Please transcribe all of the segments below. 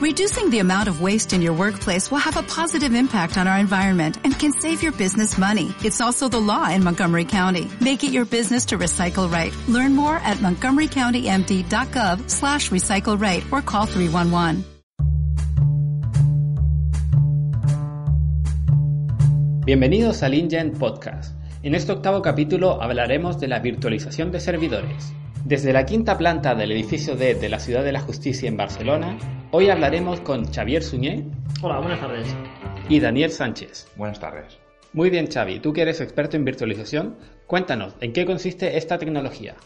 Reducing the amount of waste in your workplace will have a positive impact on our environment and can save your business money. It's also the law in Montgomery County. Make it your business to recycle right. Learn more at montgomerycountymd.gov slash recycle right or call 311. Bienvenidos al InGen Podcast. En este octavo capítulo hablaremos de la virtualización de servidores. Desde la quinta planta del edificio D de la Ciudad de la Justicia en Barcelona, hoy hablaremos con Xavier Suñé. Hola, buenas tardes. Y Daniel Sánchez. Buenas tardes. Muy bien, Xavi, tú que eres experto en virtualización, cuéntanos, ¿en qué consiste esta tecnología?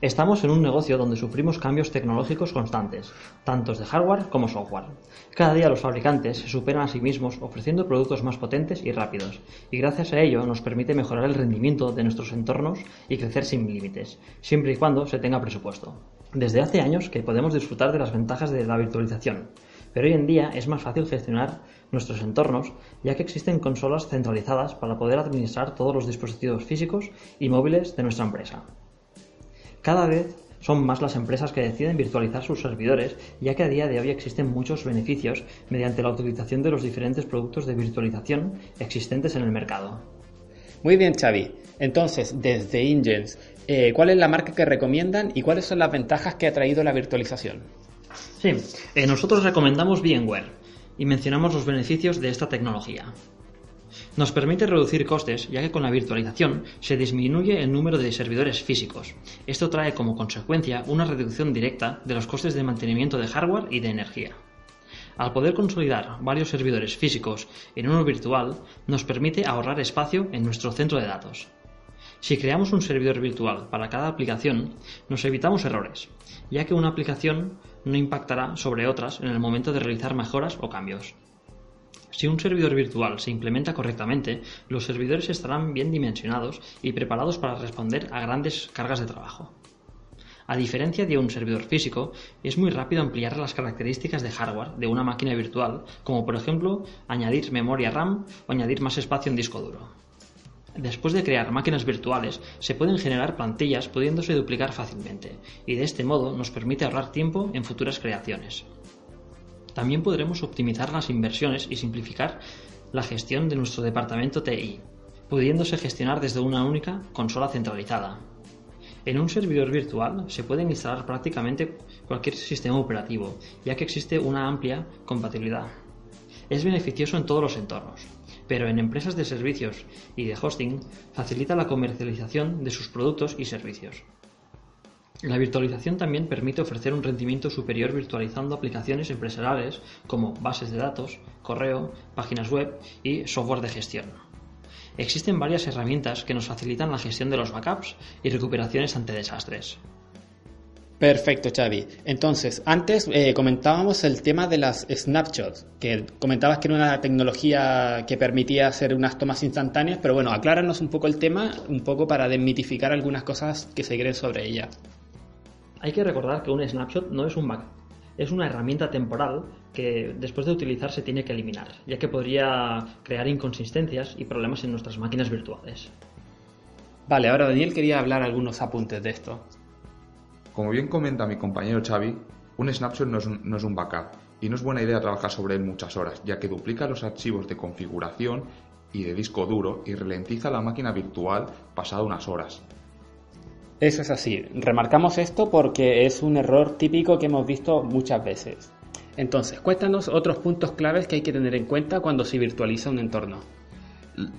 Estamos en un negocio donde sufrimos cambios tecnológicos constantes, tantos de hardware como software. Cada día los fabricantes se superan a sí mismos ofreciendo productos más potentes y rápidos, y gracias a ello nos permite mejorar el rendimiento de nuestros entornos y crecer sin límites, siempre y cuando se tenga presupuesto. Desde hace años que podemos disfrutar de las ventajas de la virtualización, pero hoy en día es más fácil gestionar nuestros entornos, ya que existen consolas centralizadas para poder administrar todos los dispositivos físicos y móviles de nuestra empresa. Cada vez son más las empresas que deciden virtualizar sus servidores, ya que a día de hoy existen muchos beneficios mediante la utilización de los diferentes productos de virtualización existentes en el mercado. Muy bien, Xavi. Entonces, desde Ingens, eh, ¿cuál es la marca que recomiendan y cuáles son las ventajas que ha traído la virtualización? Sí, eh, nosotros recomendamos VMware y mencionamos los beneficios de esta tecnología. Nos permite reducir costes ya que con la virtualización se disminuye el número de servidores físicos. Esto trae como consecuencia una reducción directa de los costes de mantenimiento de hardware y de energía. Al poder consolidar varios servidores físicos en uno virtual, nos permite ahorrar espacio en nuestro centro de datos. Si creamos un servidor virtual para cada aplicación, nos evitamos errores, ya que una aplicación no impactará sobre otras en el momento de realizar mejoras o cambios. Si un servidor virtual se implementa correctamente, los servidores estarán bien dimensionados y preparados para responder a grandes cargas de trabajo. A diferencia de un servidor físico, es muy rápido ampliar las características de hardware de una máquina virtual, como por ejemplo añadir memoria RAM o añadir más espacio en disco duro. Después de crear máquinas virtuales, se pueden generar plantillas pudiéndose duplicar fácilmente, y de este modo nos permite ahorrar tiempo en futuras creaciones. También podremos optimizar las inversiones y simplificar la gestión de nuestro departamento TI, pudiéndose gestionar desde una única consola centralizada. En un servidor virtual se puede instalar prácticamente cualquier sistema operativo, ya que existe una amplia compatibilidad. Es beneficioso en todos los entornos, pero en empresas de servicios y de hosting facilita la comercialización de sus productos y servicios. La virtualización también permite ofrecer un rendimiento superior virtualizando aplicaciones empresariales como bases de datos, correo, páginas web y software de gestión. Existen varias herramientas que nos facilitan la gestión de los backups y recuperaciones ante desastres. Perfecto, Xavi. Entonces, antes eh, comentábamos el tema de las snapshots, que comentabas que era una tecnología que permitía hacer unas tomas instantáneas, pero bueno, acláranos un poco el tema, un poco para desmitificar algunas cosas que se creen sobre ella. Hay que recordar que un snapshot no es un backup, es una herramienta temporal que después de utilizar se tiene que eliminar, ya que podría crear inconsistencias y problemas en nuestras máquinas virtuales. Vale, ahora Daniel quería hablar algunos apuntes de esto. Como bien comenta mi compañero Xavi, un snapshot no es un, no es un backup y no es buena idea trabajar sobre él muchas horas, ya que duplica los archivos de configuración y de disco duro y ralentiza la máquina virtual pasado unas horas. Eso es así. Remarcamos esto porque es un error típico que hemos visto muchas veces. Entonces, cuéntanos otros puntos claves que hay que tener en cuenta cuando se virtualiza un entorno.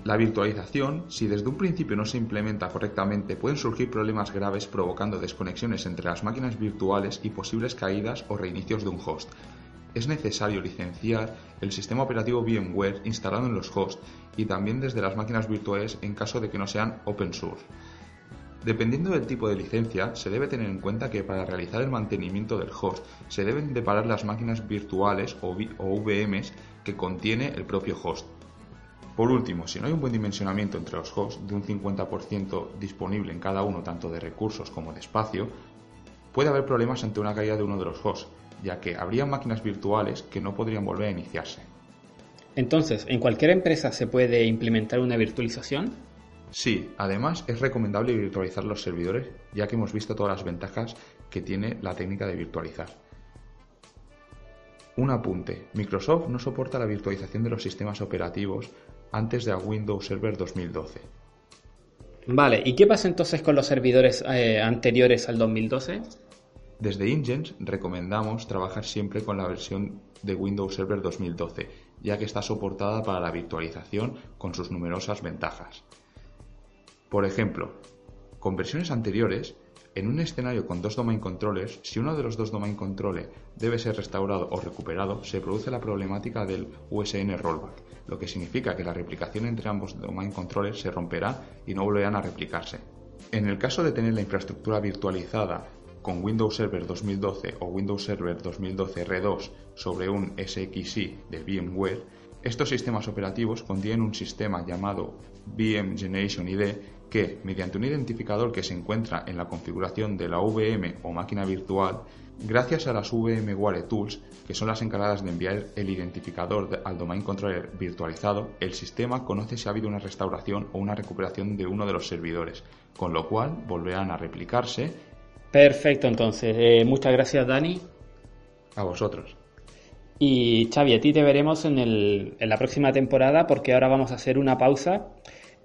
La virtualización, si desde un principio no se implementa correctamente, pueden surgir problemas graves provocando desconexiones entre las máquinas virtuales y posibles caídas o reinicios de un host. Es necesario licenciar el sistema operativo VMware instalado en los hosts y también desde las máquinas virtuales en caso de que no sean open source. Dependiendo del tipo de licencia, se debe tener en cuenta que para realizar el mantenimiento del host se deben deparar las máquinas virtuales o, VMs que contiene el propio host. Por último, si no hay un buen dimensionamiento entre los hosts de un 50% disponible en cada uno tanto de recursos como de espacio, puede haber problemas ante una caída de uno de los hosts, ya que habría máquinas virtuales que no podrían volver a iniciarse. Entonces, ¿en cualquier empresa se puede implementar una virtualización? Sí, además es recomendable virtualizar los servidores, ya que hemos visto todas las ventajas que tiene la técnica de virtualizar. Un apunte. Microsoft no soporta la virtualización de los sistemas operativos antes de Windows Server 2012. Vale, ¿y qué pasa entonces con los servidores eh, anteriores al 2012? Desde Ingens recomendamos trabajar siempre con la versión de Windows Server 2012, ya que está soportada para la virtualización con sus numerosas ventajas. Por ejemplo, con versiones anteriores, en un escenario con dos domain controllers, si uno de los dos domain controllers debe ser restaurado o recuperado, se produce la problemática del USN rollback, lo que significa que la replicación entre ambos domain controllers se romperá y no volverán a replicarse. En el caso de tener la infraestructura virtualizada con Windows Server 2012 o Windows Server 2012 R2 sobre un SXI de VMware, estos sistemas operativos contienen un sistema llamado VM Generation ID que, mediante un identificador que se encuentra en la configuración de la VM o máquina virtual, gracias a las VMware Tools, que son las encargadas de enviar el identificador al domain controller virtualizado, el sistema conoce si ha habido una restauración o una recuperación de uno de los servidores, con lo cual volverán a replicarse. Perfecto, entonces. Eh, muchas gracias, Dani. A vosotros. Y Xavi, a ti te veremos en, el, en la próxima temporada porque ahora vamos a hacer una pausa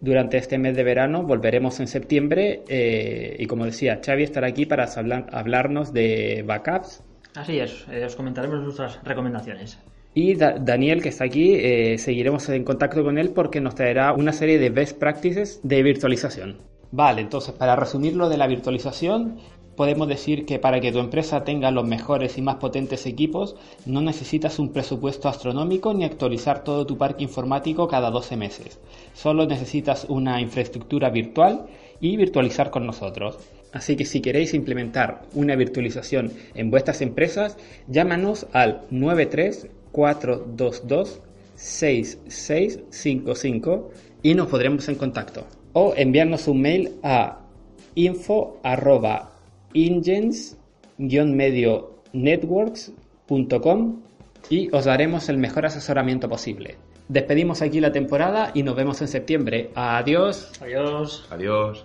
durante este mes de verano. Volveremos en septiembre eh, y como decía, Xavi estará aquí para hablarnos de backups. Así es, eh, os comentaremos nuestras recomendaciones. Y Daniel, que está aquí, eh, seguiremos en contacto con él porque nos traerá una serie de best practices de virtualización. Vale, entonces para resumir lo de la virtualización, podemos decir que para que tu empresa tenga los mejores y más potentes equipos, no necesitas un presupuesto astronómico ni actualizar todo tu parque informático cada 12 meses. Solo necesitas una infraestructura virtual y virtualizar con nosotros. Así que si queréis implementar una virtualización en vuestras empresas, llámanos al 93422 6655 y nos podremos en contacto. O enviarnos un mail a info ingens-networks.com y os daremos el mejor asesoramiento posible. Despedimos aquí la temporada y nos vemos en septiembre. Adiós. Adiós. Adiós.